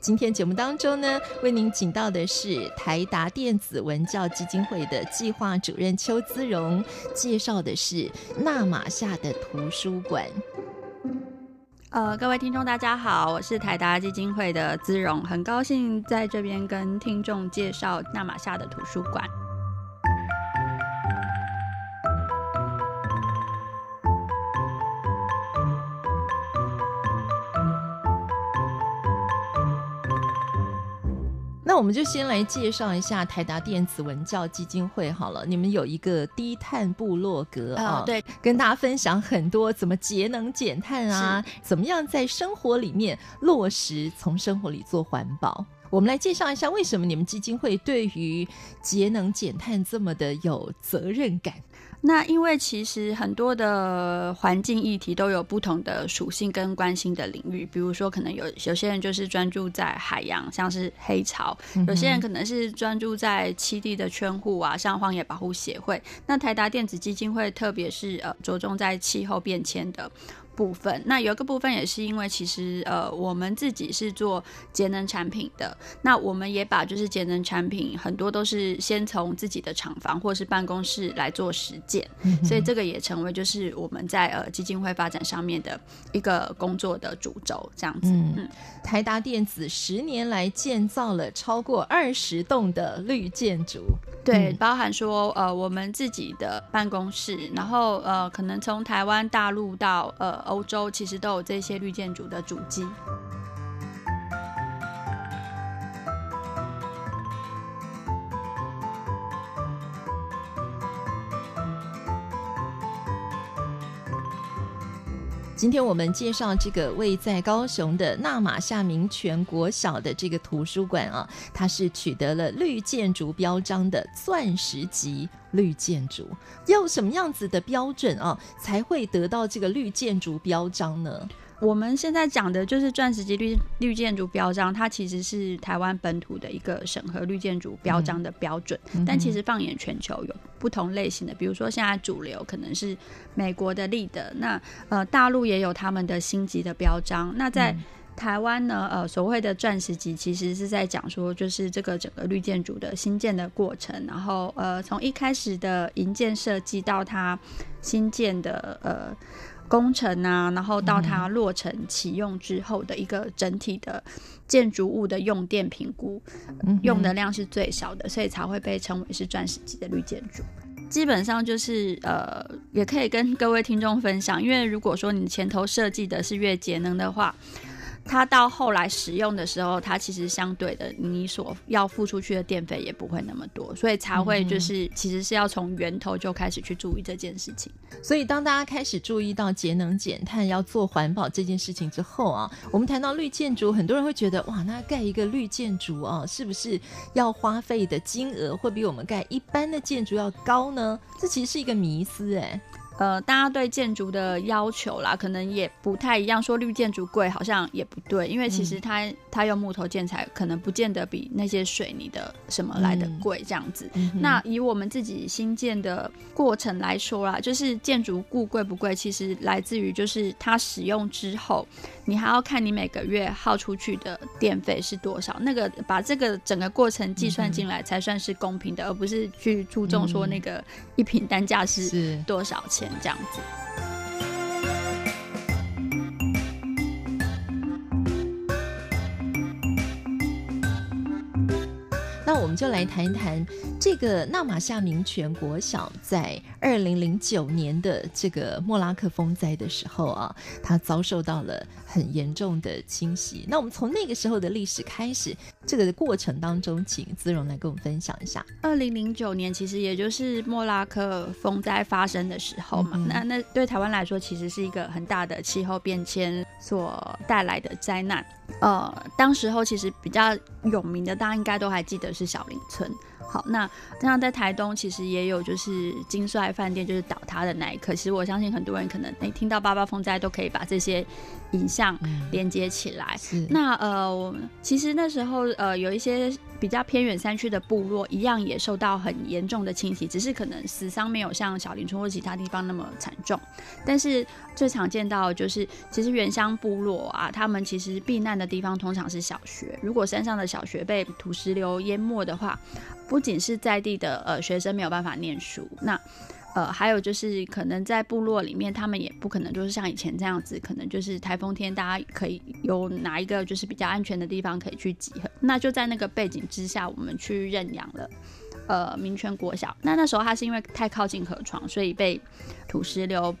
今天节目当中呢，为您请到的是台达电子文教基金会的计划主任邱姿荣，介绍的是那玛夏的图书馆。呃，各位听众大家好，我是台达基金会的姿荣，很高兴在这边跟听众介绍那玛夏的图书馆。我们就先来介绍一下台达电子文教基金会好了。你们有一个低碳部落格啊，对，跟大家分享很多怎么节能减碳啊，怎么样在生活里面落实，从生活里做环保。我们来介绍一下，为什么你们基金会对于节能减碳这么的有责任感？那因为其实很多的环境议题都有不同的属性跟关心的领域，比如说可能有有些人就是专注在海洋，像是黑潮；有些人可能是专注在栖地的圈护啊，像荒野保护协会。那台达电子基金会特别是呃着重在气候变迁的。部分，那有一个部分也是因为其实呃我们自己是做节能产品的，那我们也把就是节能产品很多都是先从自己的厂房或是办公室来做实践，嗯、所以这个也成为就是我们在呃基金会发展上面的一个工作的主轴这样子。嗯，嗯。台达电子十年来建造了超过二十栋的绿建筑，对，包含说呃我们自己的办公室，然后呃可能从台湾大陆到呃。欧洲其实都有这些绿建筑的足迹。今天我们介绍这个位在高雄的纳玛夏民权国小的这个图书馆啊，它是取得了绿建筑标章的钻石级绿建筑。要什么样子的标准啊，才会得到这个绿建筑标章呢？我们现在讲的就是钻石级绿绿建筑标章，它其实是台湾本土的一个审核绿建筑标章的标准。嗯、但其实放眼全球，有不同类型的，比如说现在主流可能是美国的立德，那呃大陆也有他们的星级的标章。那在台湾呢，呃所谓的钻石级，其实是在讲说，就是这个整个绿建筑的新建的过程，然后呃从一开始的营建设计到它新建的呃。工程啊，然后到它落成启用之后的一个整体的建筑物的用电评估，用的量是最少的，所以才会被称为是钻石级的绿建筑。基本上就是呃，也可以跟各位听众分享，因为如果说你前头设计的是越节能的话。它到后来使用的时候，它其实相对的，你所要付出去的电费也不会那么多，所以才会就是其实是要从源头就开始去注意这件事情。所以当大家开始注意到节能减碳、要做环保这件事情之后啊，我们谈到绿建筑，很多人会觉得哇，那盖一个绿建筑啊，是不是要花费的金额会比我们盖一般的建筑要高呢？这其实是一个迷思哎、欸。呃，大家对建筑的要求啦，可能也不太一样。说绿建筑贵，好像也不对，因为其实它、嗯、它用木头建材，可能不见得比那些水泥的什么来的贵这样子。嗯、那以我们自己新建的过程来说啦，就是建筑物贵不贵，其实来自于就是它使用之后，你还要看你每个月耗出去的电费是多少，那个把这个整个过程计算进来才算是公平的，嗯、而不是去注重说那个一平单价是多少钱。这样子，我们就来谈一谈这个纳玛夏民权国小在二零零九年的这个莫拉克风灾的时候啊，它遭受到了很严重的侵袭。那我们从那个时候的历史开始，这个过程当中，请姿蓉来跟我们分享一下。二零零九年，其实也就是莫拉克风灾发生的时候嘛。那那对台湾来说，其实是一个很大的气候变迁所带来的灾难。呃，当时候其实比较有名的，大家应该都还记得是小林村。好，那这样在台东其实也有，就是金帅饭店就是倒塌的那一刻。其实我相信很多人可能欸听到八八风灾，都可以把这些影像连接起来。嗯、那呃，我其实那时候呃有一些比较偏远山区的部落，一样也受到很严重的侵袭，只是可能死伤没有像小林村或其他地方那么惨重。但是最常见到就是，其实原乡部落啊，他们其实避难的地方通常是小学。如果山上的小学被土石流淹没的话，不仅是在地的呃学生没有办法念书，那呃还有就是可能在部落里面，他们也不可能就是像以前这样子，可能就是台风天大家可以有哪一个就是比较安全的地方可以去集合。那就在那个背景之下，我们去认养了呃民权国小。那那时候它是因为太靠近河床，所以被土石流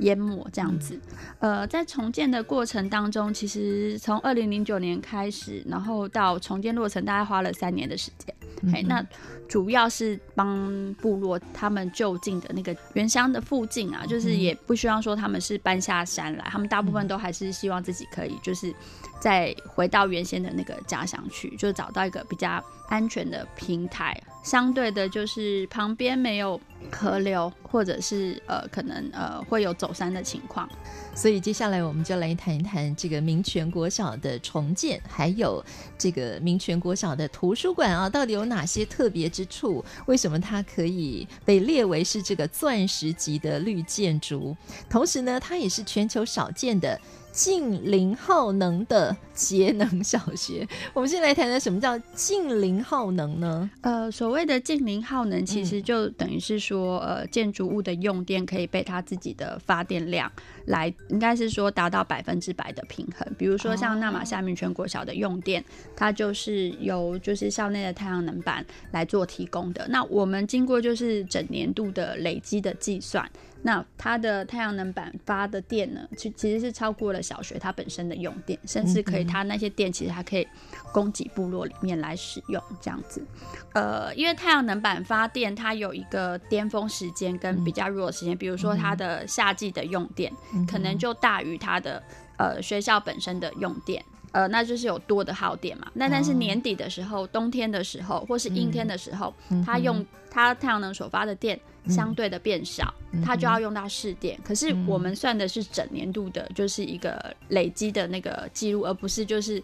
淹没这样子。呃，在重建的过程当中，其实从二零零九年开始，然后到重建落成，大概花了三年的时间。嘿，那主要是帮部落他们就近的那个原乡的附近啊，就是也不希望说他们是搬下山来，他们大部分都还是希望自己可以就是再回到原先的那个家乡去，就找到一个比较安全的平台。相对的，就是旁边没有河流，或者是呃可能呃会有走山的情况。所以接下来我们就来谈一谈这个民权国小的重建，还有这个民权国小的图书馆啊，到底有哪些特别之处？为什么它可以被列为是这个钻石级的绿建筑？同时呢，它也是全球少见的。净零耗能的节能小学，我们先来谈谈什么叫近零耗能呢？呃，所谓的近零耗能，其实就等于是说，嗯、呃，建筑物的用电可以被它自己的发电量来，应该是说达到百分之百的平衡。比如说像纳马夏民权国小的用电，哦、它就是由就是校内的太阳能板来做提供的。那我们经过就是整年度的累积的计算。那它的太阳能板发的电呢，其其实是超过了小学它本身的用电，甚至可以，它那些电其实还可以供给部落里面来使用，这样子。呃，因为太阳能板发电，它有一个巅峰时间跟比较弱的时间，比如说它的夏季的用电可能就大于它的呃学校本身的用电，呃，那就是有多的耗电嘛。那但是年底的时候、冬天的时候或是阴天的时候，它用它太阳能所发的电。相对的变少，它就要用到试点。可是我们算的是整年度的，就是一个累积的那个记录，而不是就是。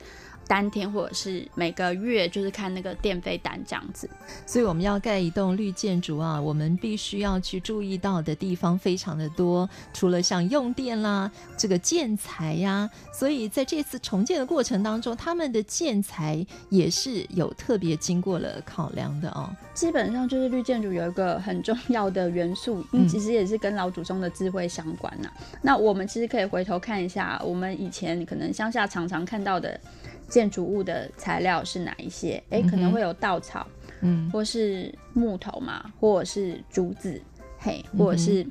当天或者是每个月，就是看那个电费单这样子。所以我们要盖一栋绿建筑啊，我们必须要去注意到的地方非常的多。除了像用电啦，这个建材呀、啊，所以在这次重建的过程当中，他们的建材也是有特别经过了考量的哦。基本上就是绿建筑有一个很重要的元素，嗯，其实也是跟老祖宗的智慧相关呐、啊。那我们其实可以回头看一下，我们以前可能乡下常常看到的。建筑物的材料是哪一些？哎、欸，可能会有稻草，嗯，或是木头嘛，或者是竹子，嘿，或者是、嗯、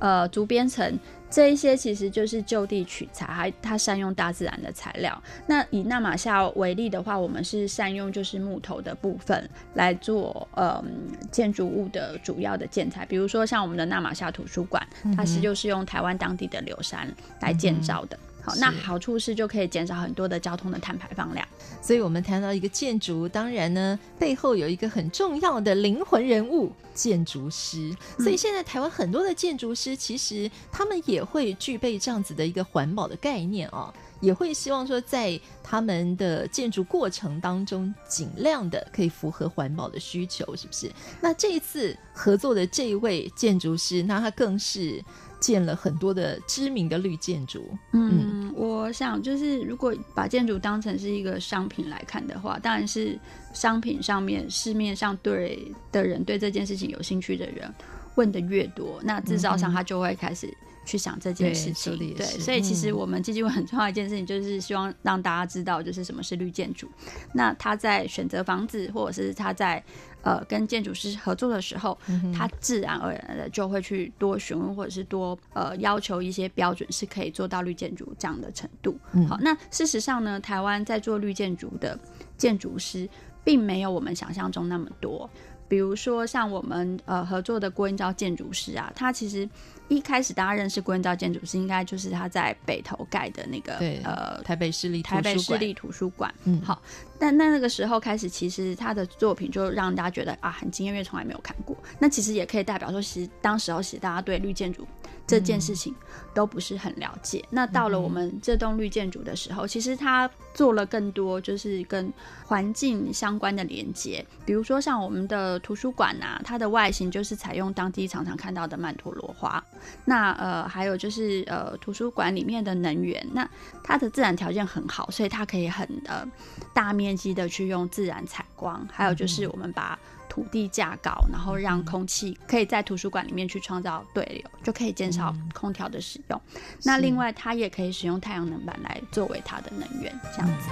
呃竹编层，这一些其实就是就地取材，还它善用大自然的材料。那以纳玛夏为例的话，我们是善用就是木头的部分来做呃建筑物的主要的建材，比如说像我们的纳玛夏图书馆，它是就是用台湾当地的柳杉来建造的。嗯好，那好处是就可以减少很多的交通的碳排放量。所以，我们谈到一个建筑，当然呢，背后有一个很重要的灵魂人物——建筑师。所以，现在台湾很多的建筑师，其实他们也会具备这样子的一个环保的概念哦，也会希望说，在他们的建筑过程当中，尽量的可以符合环保的需求，是不是？那这一次合作的这一位建筑师，那他更是。建了很多的知名的绿建筑。嗯，嗯，我想就是如果把建筑当成是一个商品来看的话，当然是商品上面市面上对的人对这件事情有兴趣的人问的越多，那制造商他就会开始去想这件事情。对，对，所以其实我们基金会很重要一件事情，就是希望让大家知道，就是什么是绿建筑。那他在选择房子，或者是他在呃跟建筑师合作的时候，嗯、他自然而然的就会去多询问，或者是多呃要求一些标准，是可以做到绿建筑这样的程度。嗯、好，那事实上呢，台湾在做绿建筑的建筑师，并没有我们想象中那么多。比如说，像我们呃合作的郭英昭建筑师啊，他其实一开始大家认识郭英昭建筑师，应该就是他在北投盖的那个呃台北市立台北市立图书馆。嗯，好，但那那个时候开始，其实他的作品就让大家觉得啊很惊艳，因为从来没有看过。那其实也可以代表说，其实当时候其实大家对绿建筑这件事情都不是很了解。嗯、那到了我们这栋绿建筑的时候，其实它做了更多就是跟环境相关的连接，比如说像我们的图书馆啊，它的外形就是采用当地常常看到的曼陀罗花。那呃，还有就是呃，图书馆里面的能源，那它的自然条件很好，所以它可以很呃大面积的去用自然采光。还有就是我们把土地价高，然后让空气可以在图书馆里面去创造对流，就可以减少空调的使用。嗯、那另外，它也可以使用太阳能板来作为它的能源，这样子。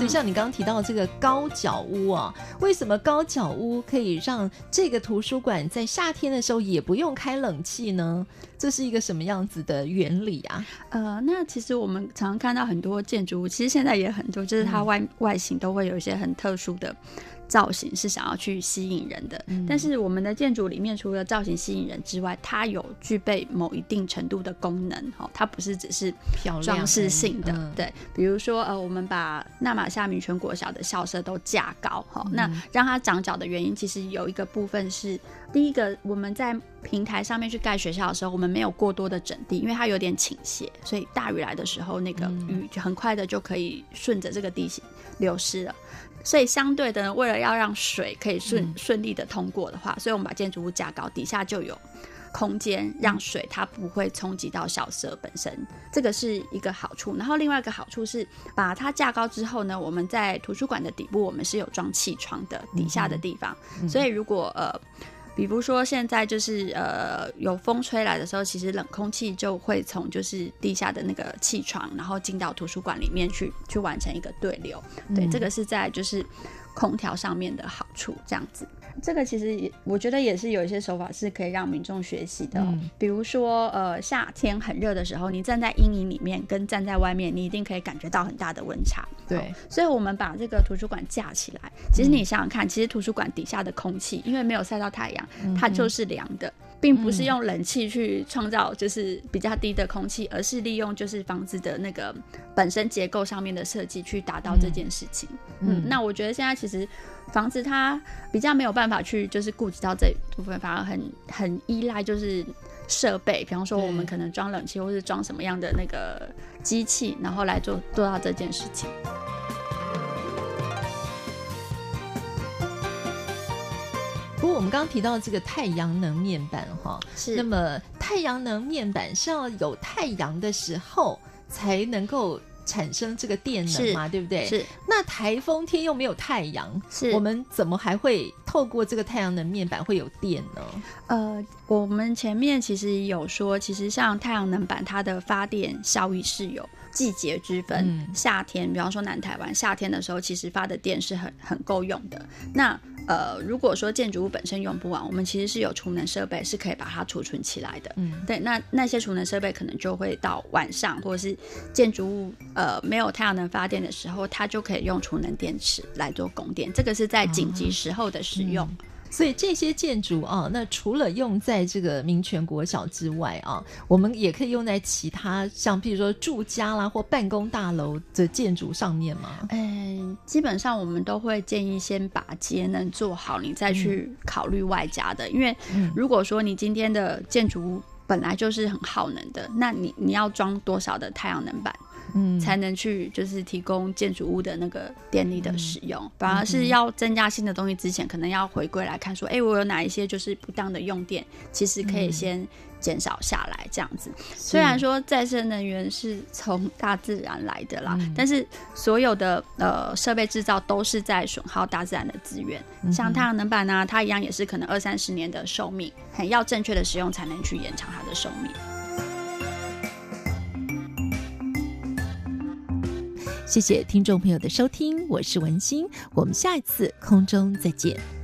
所以像你刚刚提到这个高脚屋啊，为什么高脚屋可以让这个图书馆在夏天的时候也不用开冷气呢？这是一个什么样子的原理啊？呃，那其实我们常常看到很多建筑物，其实现在也很多，就是它外、嗯、外形都会有一些很特殊的。造型是想要去吸引人的，嗯、但是我们的建筑里面除了造型吸引人之外，它有具备某一定程度的功能，哈，它不是只是装饰性的，嗯、对，比如说呃，我们把纳玛夏米全国小的校舍都架高，哈、嗯，那让它长角的原因，其实有一个部分是，第一个我们在平台上面去盖学校的时候，我们没有过多的整地，因为它有点倾斜，所以大雨来的时候，那个雨就很快的就可以顺着这个地形流失了。所以相对的，为了要让水可以顺顺利的通过的话，所以我们把建筑物架高，底下就有空间让水它不会冲击到小蛇本身，这个是一个好处。然后另外一个好处是，把它架高之后呢，我们在图书馆的底部我们是有装气窗的，底下的地方，所以如果呃。比如说，现在就是呃，有风吹来的时候，其实冷空气就会从就是地下的那个气床，然后进到图书馆里面去，去完成一个对流。对，嗯、这个是在就是空调上面的好处，这样子。这个其实也，我觉得也是有一些手法是可以让民众学习的，哦。嗯、比如说，呃，夏天很热的时候，你站在阴影里面，跟站在外面，你一定可以感觉到很大的温差。对，哦，所以我们把这个图书馆架起来，其实你想想看，嗯、其实图书馆底下的空气，因为没有晒到太阳，它就是凉的。嗯并不是用冷气去创造就是比较低的空气，嗯、而是利用就是房子的那个本身结构上面的设计去达到这件事情。嗯，嗯，那我觉得现在其实房子它比较没有办法去就是顾及到这部分，反而很很依赖就是设备，比方说我们可能装冷气或是装什么样的那个机器，然后来做做到这件事情。过我们刚刚提到这个太阳能面板哈，是那么太阳能面板是要有太阳的时候才能够产生这个电能嘛，对不对？是。那台风天又没有太阳，是我们怎么还会透过这个太阳能面板会有电呢？呃，我们前面其实有说，其实像太阳能板，它的发电效益是有季节之分。嗯、夏天，比方说南台湾夏天的时候，其实发的电是很很够用的。那呃，如果说建筑物本身用不完，我们其实是有储能设备，是可以把它储存起来的。嗯，对，那那些储能设备可能就会到晚上，或者是建筑物呃没有太阳能发电的时候，它就可以用储能电池来做供电。这个是在紧急时候的使用。所以这些建筑啊，那除了用在这个民权国小之外啊，我们也可以用在其他像譬如说住家啦或办公大楼的建筑上面吗？嗯，基本上我们都会建议先把节能做好，你再去考虑外加的。嗯、因为如果说你今天的建筑物本来就是很耗能的，那你你要装多少的太阳能板？嗯，才能去就是提供建筑物的那个电力的使用，嗯、反而是要增加新的东西之前，可能要回归来看说，哎、欸，我有哪一些就是不当的用电，其实可以先减少下来，这样子。嗯、虽然说再生能源是从大自然来的啦，嗯、但是所有的呃设备制造都是在损耗大自然的资源，嗯、像太阳能板呢、啊，它一样也是可能二三十年的寿命，很要正确的使用才能去延长它的寿命。谢谢听众朋友的收听，我是文心，我们下一次空中再见。